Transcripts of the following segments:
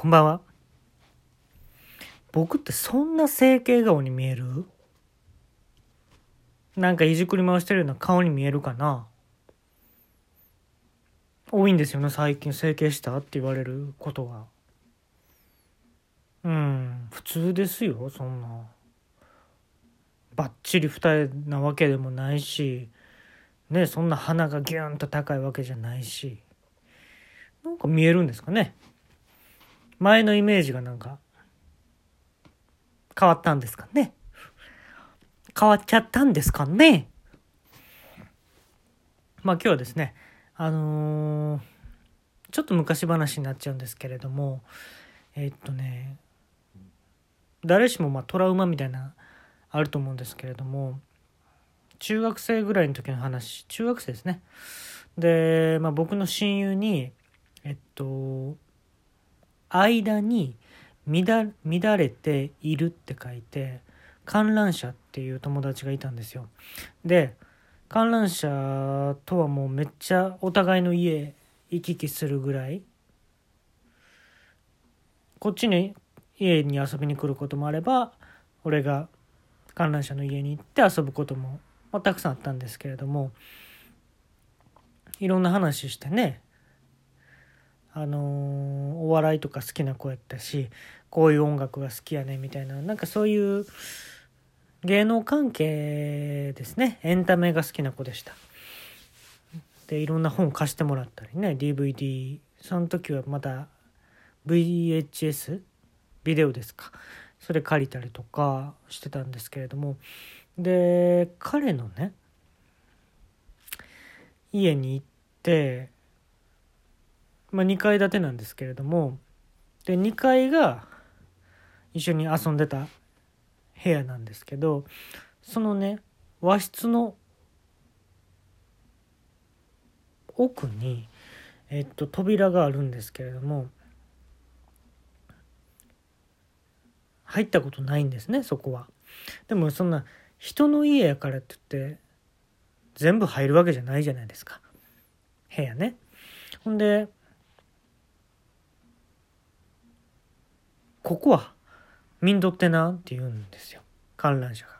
こんばんは。僕ってそんな整形顔に見える？なんかいじくり回してるような顔に見えるかな？多いんですよね、最近整形したって言われることが。うん、普通ですよ、そんな。ばっちり二重なわけでもないし、ね、そんな鼻がギューンと高いわけじゃないし。なんか見えるんですかね？前のイメージがなんか変わったんですかね。変わっちゃったんですかね。まあ今日はですね、あのー、ちょっと昔話になっちゃうんですけれども、えー、っとね、誰しもまあトラウマみたいなあると思うんですけれども、中学生ぐらいの時の話、中学生ですね。で、まあ僕の親友に、えっと、間に乱れているって書いて観覧車っていう友達がいたんですよ。で観覧車とはもうめっちゃお互いの家行き来するぐらいこっちに家に遊びに来ることもあれば俺が観覧車の家に行って遊ぶことも、まあ、たくさんあったんですけれどもいろんな話してねあのー、お笑いとか好きな子やったしこういう音楽が好きやねみたいな。なんかそういう芸能関係ですね。エンタメが好きな子でした。でいろんな本貸してもらったりね。DVD その時はまだ VHS ビデオですか。それ借りたりとかしてたんですけれども。で彼のね家に行ってまあ、2階建てなんですけれどもで2階が一緒に遊んでた部屋なんですけどそのね和室の奥に、えっと、扉があるんですけれども入ったことないんですねそこは。でもそんな人の家やからって言って全部入るわけじゃないじゃないですか部屋ね。ほんでここは見んどってなって言うんですよ観覧車が。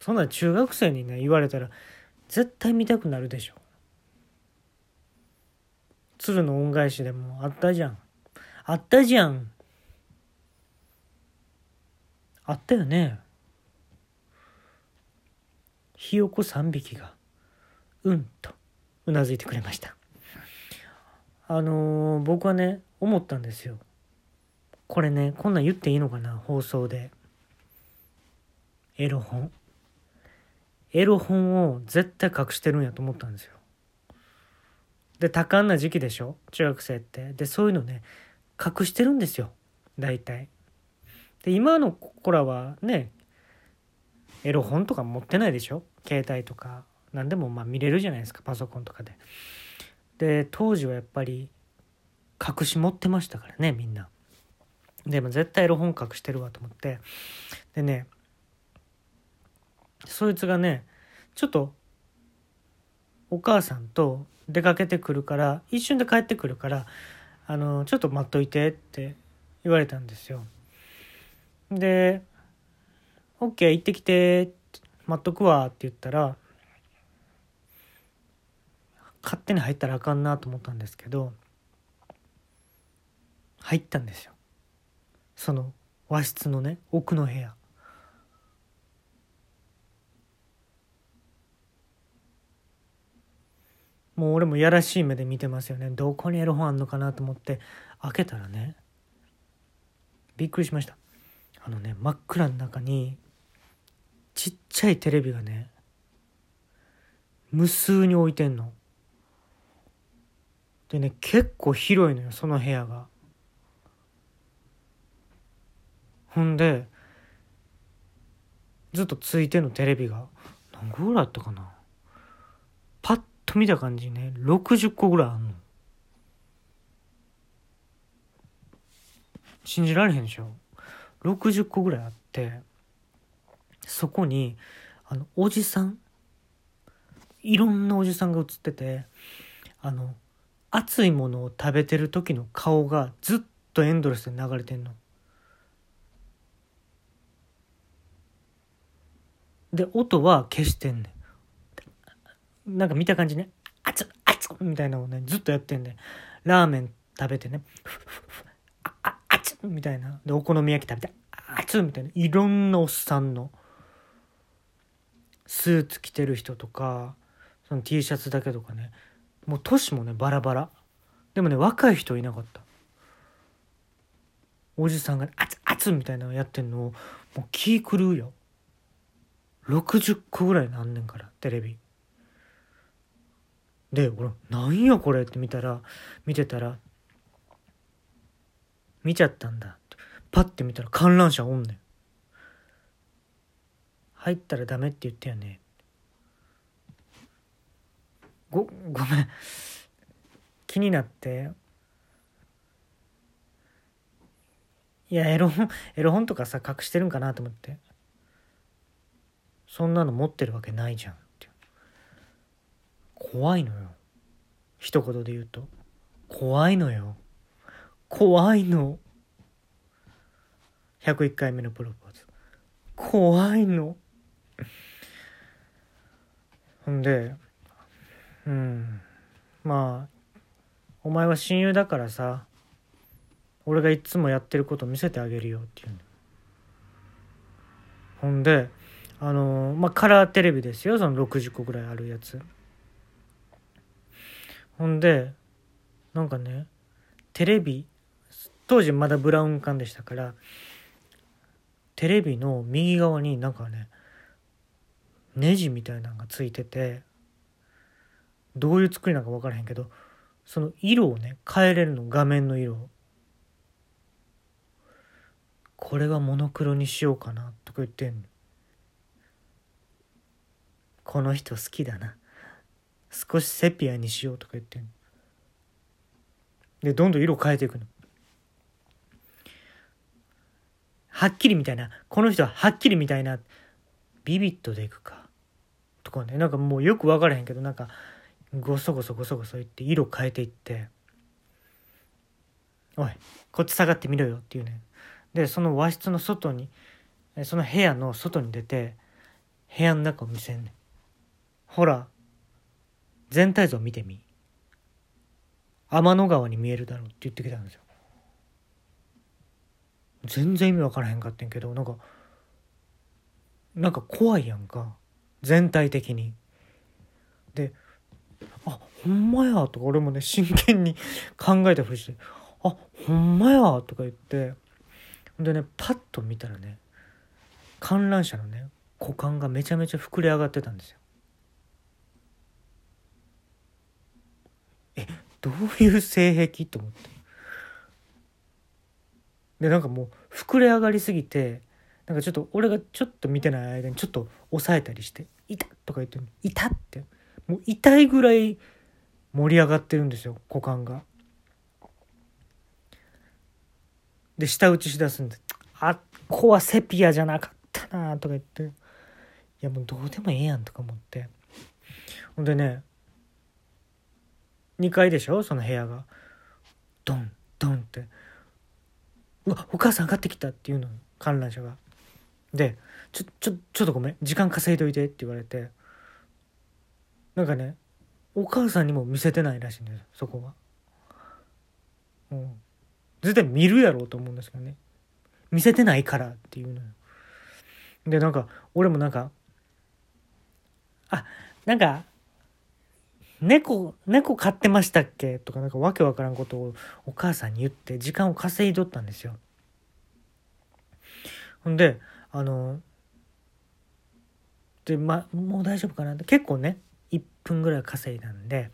そんな中学生にね言われたら絶対見たくなるでしょ。鶴の恩返しでもあったじゃん。あったじゃん。あったよね。ひよこ3匹がうんとうなずいてくれました。あのー、僕はね思ったんですよ。これねこんなん言っていいのかな放送で。エロ本。エロ本を絶対隠してるんやと思ったんですよ。で多感な時期でしょ？中学生って。でそういうのね隠してるんですよ。大体。で今の子らはねエロ本とか持ってないでしょ？携帯とか。何でもまあ見れるじゃないですかパソコンとかで。で当時はやっぱり隠し持ってましたからねみんな。でも絶対エロ本隠してるわと思って。でねそいつがねちょっとお母さんと出かけてくるから一瞬で帰ってくるからあのちょっと待っといてって言われたんですよ。で「OK 行ってきて待っとくわ」って言ったら勝手に入ったらあかんなと思ったんですけど入ったんですよ。その和室のね奥の部屋。もう俺もやらしい目で見てますよね。どこにエロ本あんのかなと思って。開けたらねびっくりしました。あのね真っ暗の中にちっちゃいテレビがね無数に置いてんの。でね結構広いのよその部屋が。ほんでずっとついてのテレビが。何個ぐらいあったかな。パッと見た感じね60個ぐらいあんの。信じられへんでしょ。60個ぐらいあってそこにあのおじさん。いろんなおじさんが映っててあの熱いものを食べてる時の顔がずっとエンドレスで流れてんの。で音は消してんねん。なんか見た感じね「あつあつ」みたいなのをねずっとやってんねラーメン食べてね「あああつ」みたいな。でお好み焼き食べて「あつ」みたいな。いろんなおっさんのスーツ着てる人とかその T シャツだけとかね。もう年もねバラバラ。でもね若い人いなかった。おじさんが、ね「あつあつ」みたいなのやってんのをもう気狂うよ。60個ぐらいなんねんからテレビ。で俺なんやこれって見たら見てたら見ちゃったんだ。ってパッて見たら観覧車おんねん。入ったらダメって言ったよね。ごごめん。気になって。いやエロ本エロ本とかさ隠してるんかなと思って。そんなの持ってるわけないじゃんって怖いのよ。一言で言うと。怖いのよ。怖いの。101回目のプロポーズ。怖いの。ほんでうん。まあお前は親友だからさ俺がいつもやってること見せてあげるよって言うほんであのまあカラーテレビですよその60個ぐらいあるやつ。ほんでなんかねテレビ当時まだブラウン管でしたからテレビの右側になんかねネジみたいなのがついててどういう作りなのか分からへんけどその色をね変えれるの画面の色を。これはモノクロにしようかなとか言ってんの。この人好きだな。少しセピアにしようとか言ってんの。でどんどん色変えていくの。はっきりみたいな。この人ははっきりみたいな。ビビットでいくか。とかね。なんかもうよく分からへんけどなんかごそごそごそごそ言って色変えていって「おいこっち下がってみろよ」っていうね。でその和室の外にその部屋の外に出て部屋の中を見せんねん。ほら全体像見てみ。天の川に見えるだろうって言ってきたんですよ。全然意味分からへんかってんけどなんかなんか怖いやんか。全体的に。で「あほんまや」とか俺もね真剣に考えたふりして「あほんまや」とか言って。でねパッと見たらね観覧車のね股間がめちゃめちゃ膨れ上がってたんですよ。えどういう性癖？と思って。でなんかもう膨れ上がりすぎてなんかちょっと俺がちょっと見てない間にちょっと押さえたりして「痛っ!」とか言って「痛っ!」って。もう痛いぐらい盛り上がってるんですよ股間が。で舌打ちしだすんで「あっこはセピアじゃなかったな」とか言って「いやもうどうでもええやん」とか思って。ほんでね2階でしょその部屋が。ドンドンって「うわお母さん上がってきた」っていうの観覧車が。で「ちょちょちょっとごめん時間稼いどいて」って言われて。なんかねお母さんにも見せてないらしいんですそこは。うん絶対見るやろうと思うんですけどね見せてないからっていうのよ。でなんか俺もなんかあなんか猫猫飼ってましたっけ？とかなんかわけわからんことをお母さんに言って時間を稼いどったんですよ。ほんであのでまもう大丈夫かなって結構ね分ぐらい稼いだんで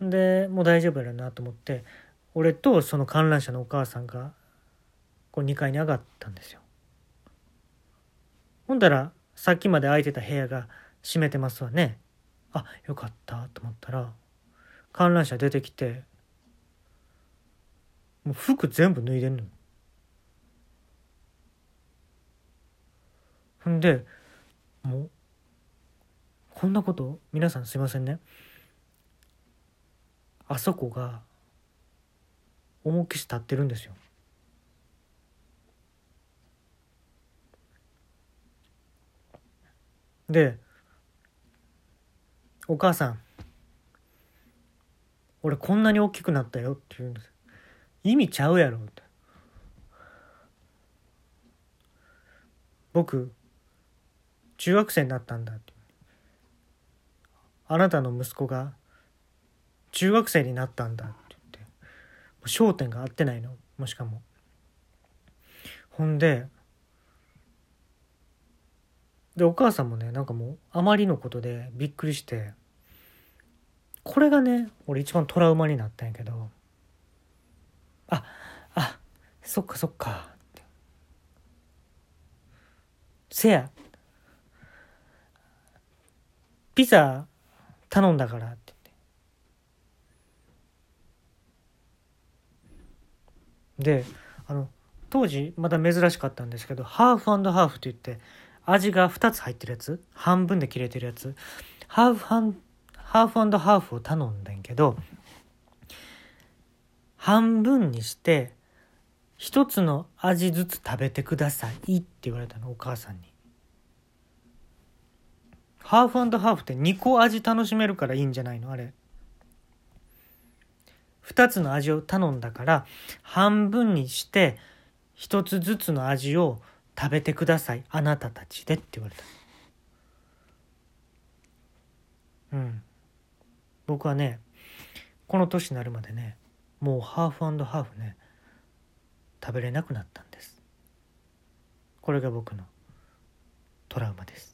でもう大丈夫やろなと思って俺とその観覧車のお母さんがこう2階に上がったんですよ。ほんだらさっきまで空いてた部屋が閉めてますわね。あよかったと思ったら観覧車出てきてもう服全部脱いでんのほんでもうこんなこと？皆さんすいませんね。あそこが重きし立ってるんですよ。で「お母さん俺こんなに大きくなったよ」って言うんです。意味ちゃうやろって。僕中学生になったんだって。あなたの息子が中学生になったんだって言って。焦点が合ってないの。もしかも。ほんででお母さんもねなんかもうあまりのことでびっくりしてこれがね俺一番トラウマになったんやけどああそっかそっかって。せや。ピザ頼んだからって言って。であの当時まだ珍しかったんですけどハーフハーフって言って味が2つ入ってるやつ？半分で切れてるやつ？ハーフハンハーフハーフを頼んだんけど半分にして一つの味ずつ食べてくださいって言われたのお母さんに。ハーフハーフって2個味楽しめるからいいんじゃないの？あれ。2つの味を頼んだから半分にして1つずつの味を食べてください。あなたたちでって言われた。うん。僕はねこの年になるまでねもうハーフハーフね食べれなくなったんです。これが僕のトラウマです。